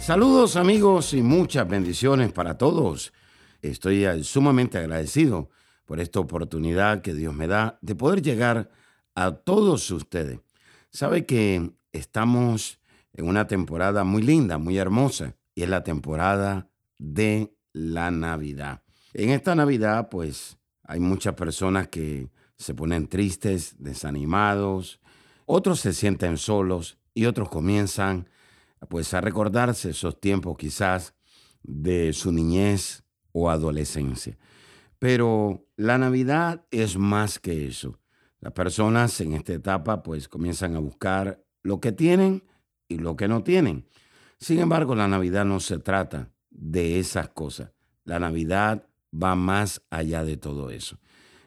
Saludos amigos y muchas bendiciones para todos. Estoy sumamente agradecido por esta oportunidad que Dios me da de poder llegar a todos ustedes. Sabe que estamos en una temporada muy linda, muy hermosa, y es la temporada de la Navidad. En esta Navidad, pues, hay muchas personas que se ponen tristes, desanimados, otros se sienten solos y otros comienzan pues a recordarse esos tiempos quizás de su niñez o adolescencia. Pero la Navidad es más que eso. Las personas en esta etapa pues comienzan a buscar lo que tienen y lo que no tienen. Sin embargo, la Navidad no se trata de esas cosas. La Navidad va más allá de todo eso.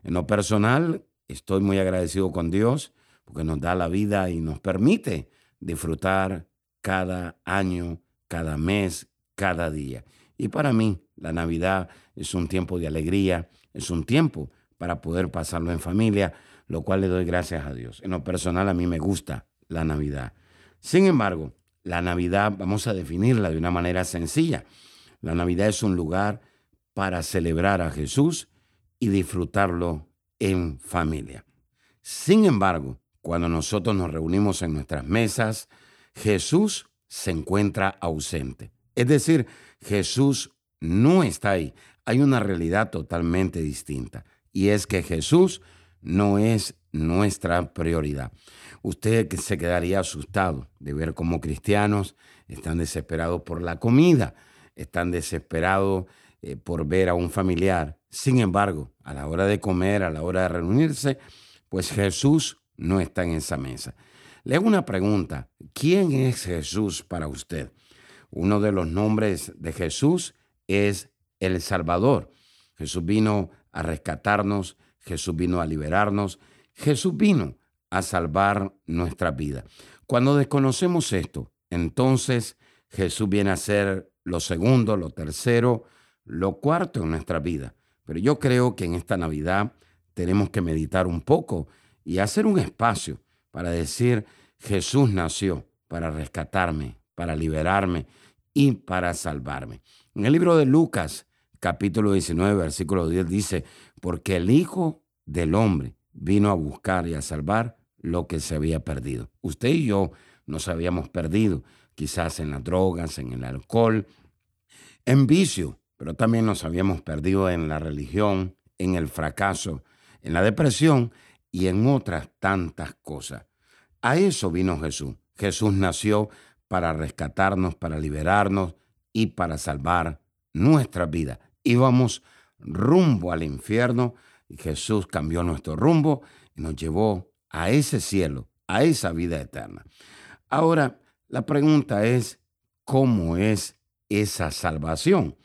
En lo personal, estoy muy agradecido con Dios porque nos da la vida y nos permite disfrutar cada año, cada mes, cada día. Y para mí, la Navidad es un tiempo de alegría, es un tiempo para poder pasarlo en familia, lo cual le doy gracias a Dios. En lo personal, a mí me gusta la Navidad. Sin embargo, la Navidad vamos a definirla de una manera sencilla. La Navidad es un lugar para celebrar a Jesús y disfrutarlo en familia. Sin embargo, cuando nosotros nos reunimos en nuestras mesas, Jesús se encuentra ausente. Es decir, Jesús no está ahí. Hay una realidad totalmente distinta. Y es que Jesús no es nuestra prioridad. Usted se quedaría asustado de ver cómo cristianos están desesperados por la comida, están desesperados eh, por ver a un familiar. Sin embargo, a la hora de comer, a la hora de reunirse, pues Jesús no está en esa mesa. Le hago una pregunta. ¿Quién es Jesús para usted? Uno de los nombres de Jesús es el Salvador. Jesús vino a rescatarnos, Jesús vino a liberarnos, Jesús vino a salvar nuestra vida. Cuando desconocemos esto, entonces Jesús viene a ser lo segundo, lo tercero, lo cuarto en nuestra vida. Pero yo creo que en esta Navidad tenemos que meditar un poco y hacer un espacio para decir, Jesús nació para rescatarme, para liberarme y para salvarme. En el libro de Lucas, capítulo 19, versículo 10 dice, porque el Hijo del Hombre vino a buscar y a salvar lo que se había perdido. Usted y yo nos habíamos perdido, quizás en las drogas, en el alcohol, en vicio, pero también nos habíamos perdido en la religión, en el fracaso, en la depresión y en otras tantas cosas. A eso vino Jesús. Jesús nació para rescatarnos, para liberarnos y para salvar nuestra vida. Íbamos rumbo al infierno y Jesús cambió nuestro rumbo y nos llevó a ese cielo, a esa vida eterna. Ahora, la pregunta es, ¿cómo es esa salvación?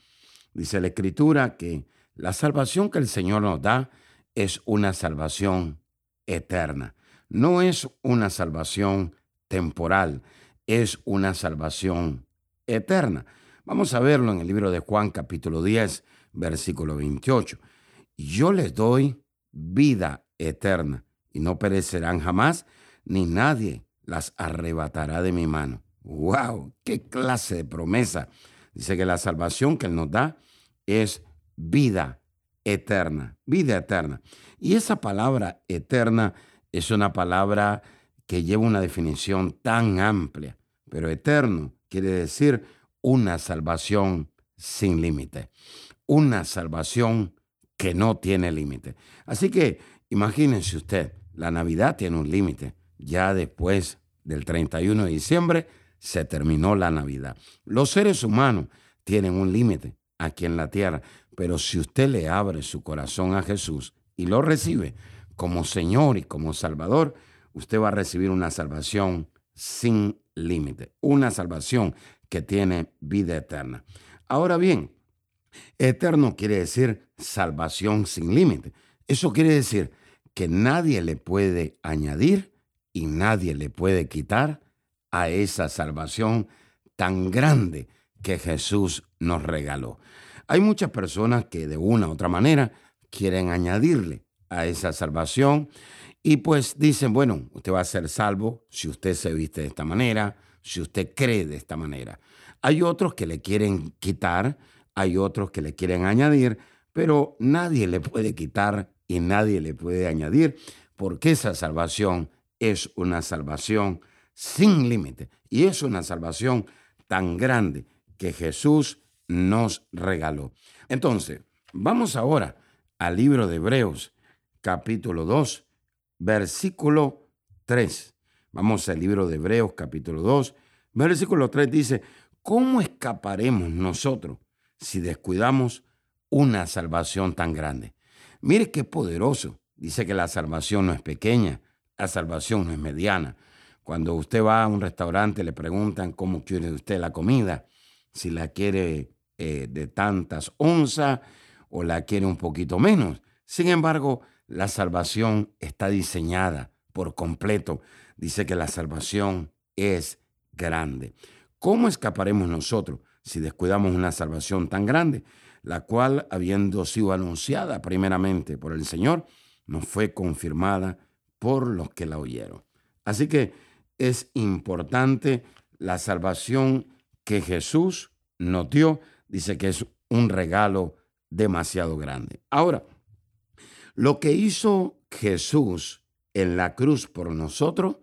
Dice la Escritura que la salvación que el Señor nos da es una salvación eterna. No es una salvación temporal, es una salvación eterna. Vamos a verlo en el libro de Juan capítulo 10, versículo 28. Yo les doy vida eterna y no perecerán jamás, ni nadie las arrebatará de mi mano. ¡Wow! ¡Qué clase de promesa! Dice que la salvación que Él nos da es vida eterna, vida eterna. Y esa palabra eterna es una palabra que lleva una definición tan amplia, pero eterno quiere decir una salvación sin límite, una salvación que no tiene límite. Así que imagínense usted, la Navidad tiene un límite. Ya después del 31 de diciembre se terminó la Navidad. Los seres humanos tienen un límite aquí en la tierra, pero si usted le abre su corazón a Jesús y lo recibe como Señor y como Salvador, usted va a recibir una salvación sin límite, una salvación que tiene vida eterna. Ahora bien, eterno quiere decir salvación sin límite. Eso quiere decir que nadie le puede añadir y nadie le puede quitar a esa salvación tan grande que Jesús nos regaló. Hay muchas personas que de una u otra manera quieren añadirle a esa salvación y pues dicen, bueno, usted va a ser salvo si usted se viste de esta manera, si usted cree de esta manera. Hay otros que le quieren quitar, hay otros que le quieren añadir, pero nadie le puede quitar y nadie le puede añadir, porque esa salvación es una salvación sin límite y es una salvación tan grande que Jesús nos regaló. Entonces, vamos ahora al libro de Hebreos, capítulo 2, versículo 3. Vamos al libro de Hebreos, capítulo 2, versículo 3 dice, ¿cómo escaparemos nosotros si descuidamos una salvación tan grande? Mire qué poderoso. Dice que la salvación no es pequeña, la salvación no es mediana. Cuando usted va a un restaurante le preguntan cómo quiere usted la comida, si la quiere eh, de tantas onzas o la quiere un poquito menos. Sin embargo, la salvación está diseñada por completo. Dice que la salvación es grande. ¿Cómo escaparemos nosotros si descuidamos una salvación tan grande, la cual, habiendo sido anunciada primeramente por el Señor, nos fue confirmada por los que la oyeron? Así que es importante la salvación que Jesús nos dio dice que es un regalo demasiado grande. Ahora, lo que hizo Jesús en la cruz por nosotros,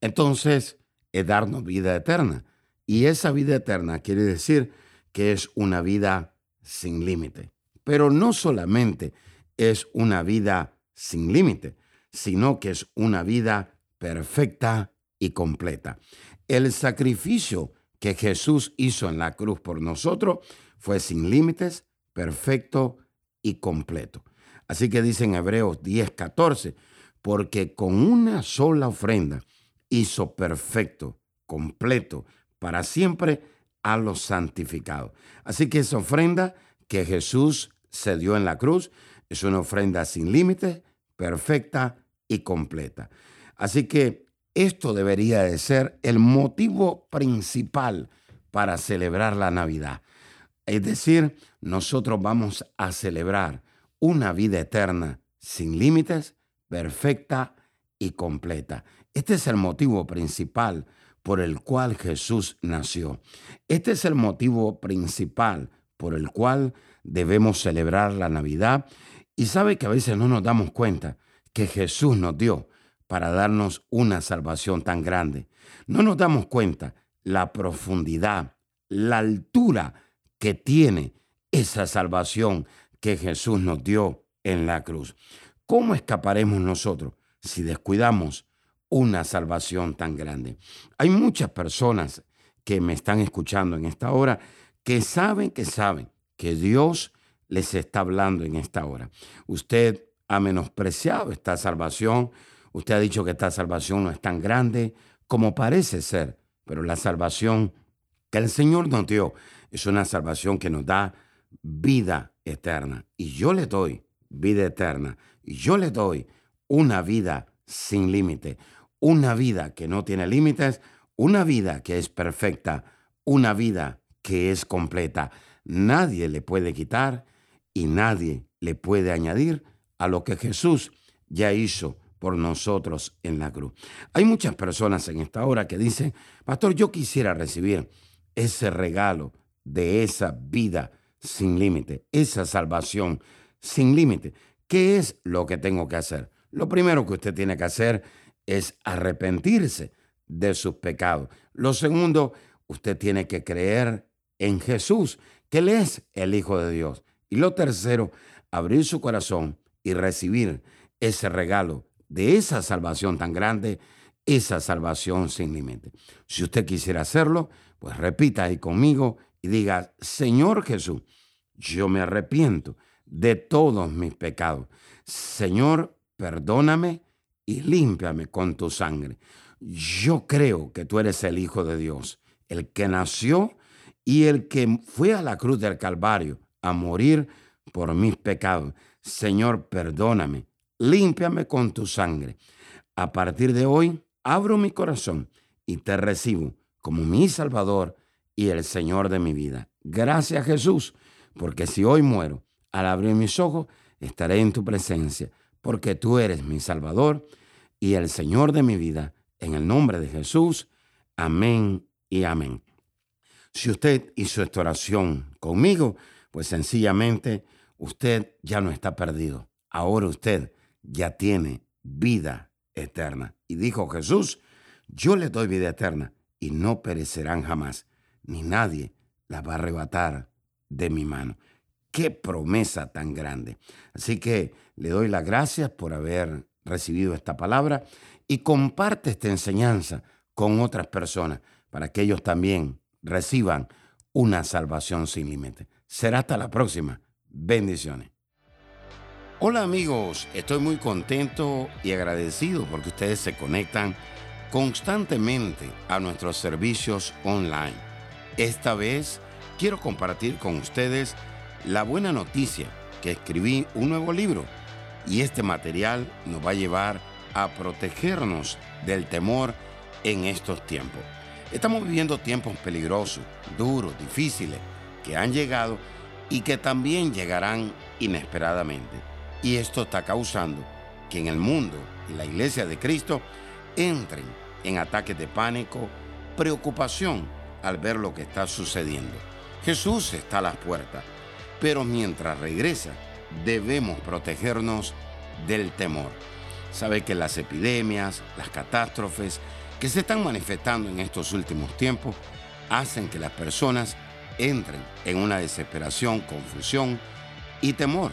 entonces es darnos vida eterna. Y esa vida eterna quiere decir que es una vida sin límite. Pero no solamente es una vida sin límite, sino que es una vida perfecta y completa. El sacrificio que Jesús hizo en la cruz por nosotros fue sin límites, perfecto y completo. Así que dice en Hebreos 10, 14, porque con una sola ofrenda hizo perfecto, completo, para siempre a los santificados. Así que esa ofrenda que Jesús se dio en la cruz es una ofrenda sin límites, perfecta y completa. Así que esto debería de ser el motivo principal para celebrar la Navidad. Es decir, nosotros vamos a celebrar una vida eterna sin límites, perfecta y completa. Este es el motivo principal por el cual Jesús nació. Este es el motivo principal por el cual debemos celebrar la Navidad. Y sabe que a veces no nos damos cuenta que Jesús nos dio para darnos una salvación tan grande. No nos damos cuenta la profundidad, la altura que tiene esa salvación que Jesús nos dio en la cruz. ¿Cómo escaparemos nosotros si descuidamos una salvación tan grande? Hay muchas personas que me están escuchando en esta hora que saben que saben que Dios les está hablando en esta hora. Usted ha menospreciado esta salvación, usted ha dicho que esta salvación no es tan grande como parece ser, pero la salvación que el Señor nos dio es una salvación que nos da vida eterna. Y yo le doy vida eterna. Y yo le doy una vida sin límite. Una vida que no tiene límites. Una vida que es perfecta. Una vida que es completa. Nadie le puede quitar y nadie le puede añadir a lo que Jesús ya hizo por nosotros en la cruz. Hay muchas personas en esta hora que dicen, pastor, yo quisiera recibir ese regalo de esa vida sin límite, esa salvación sin límite. ¿Qué es lo que tengo que hacer? Lo primero que usted tiene que hacer es arrepentirse de sus pecados. Lo segundo, usted tiene que creer en Jesús, que Él es el Hijo de Dios. Y lo tercero, abrir su corazón y recibir ese regalo de esa salvación tan grande, esa salvación sin límite. Si usted quisiera hacerlo, pues repita ahí conmigo y diga, Señor Jesús, yo me arrepiento de todos mis pecados. Señor, perdóname y límpiame con tu sangre. yo creo que tú eres el Hijo de Dios, el que nació y el que fue a la cruz del Calvario a morir por mis pecados. Señor, perdóname, límpiame con tu sangre. A partir de hoy, abro mi corazón y te recibo como mi Salvador y el Señor de mi vida. Gracias Jesús, porque si hoy muero, al abrir mis ojos, estaré en tu presencia, porque tú eres mi Salvador y el Señor de mi vida. En el nombre de Jesús, amén y amén. Si usted hizo esta oración conmigo, pues sencillamente usted ya no está perdido. Ahora usted ya tiene vida eterna. Y dijo Jesús, yo le doy vida eterna y no perecerán jamás, ni nadie la va a arrebatar de mi mano. Qué promesa tan grande. Así que le doy las gracias por haber recibido esta palabra y comparte esta enseñanza con otras personas para que ellos también reciban una salvación sin límite. Será hasta la próxima. Bendiciones. Hola amigos, estoy muy contento y agradecido porque ustedes se conectan constantemente a nuestros servicios online. Esta vez quiero compartir con ustedes la buena noticia que escribí un nuevo libro y este material nos va a llevar a protegernos del temor en estos tiempos. Estamos viviendo tiempos peligrosos, duros, difíciles, que han llegado y que también llegarán inesperadamente. Y esto está causando que en el mundo y la iglesia de Cristo entren en ataques de pánico, preocupación al ver lo que está sucediendo. Jesús está a las puertas, pero mientras regresa debemos protegernos del temor. Sabe que las epidemias, las catástrofes que se están manifestando en estos últimos tiempos hacen que las personas entren en una desesperación, confusión y temor.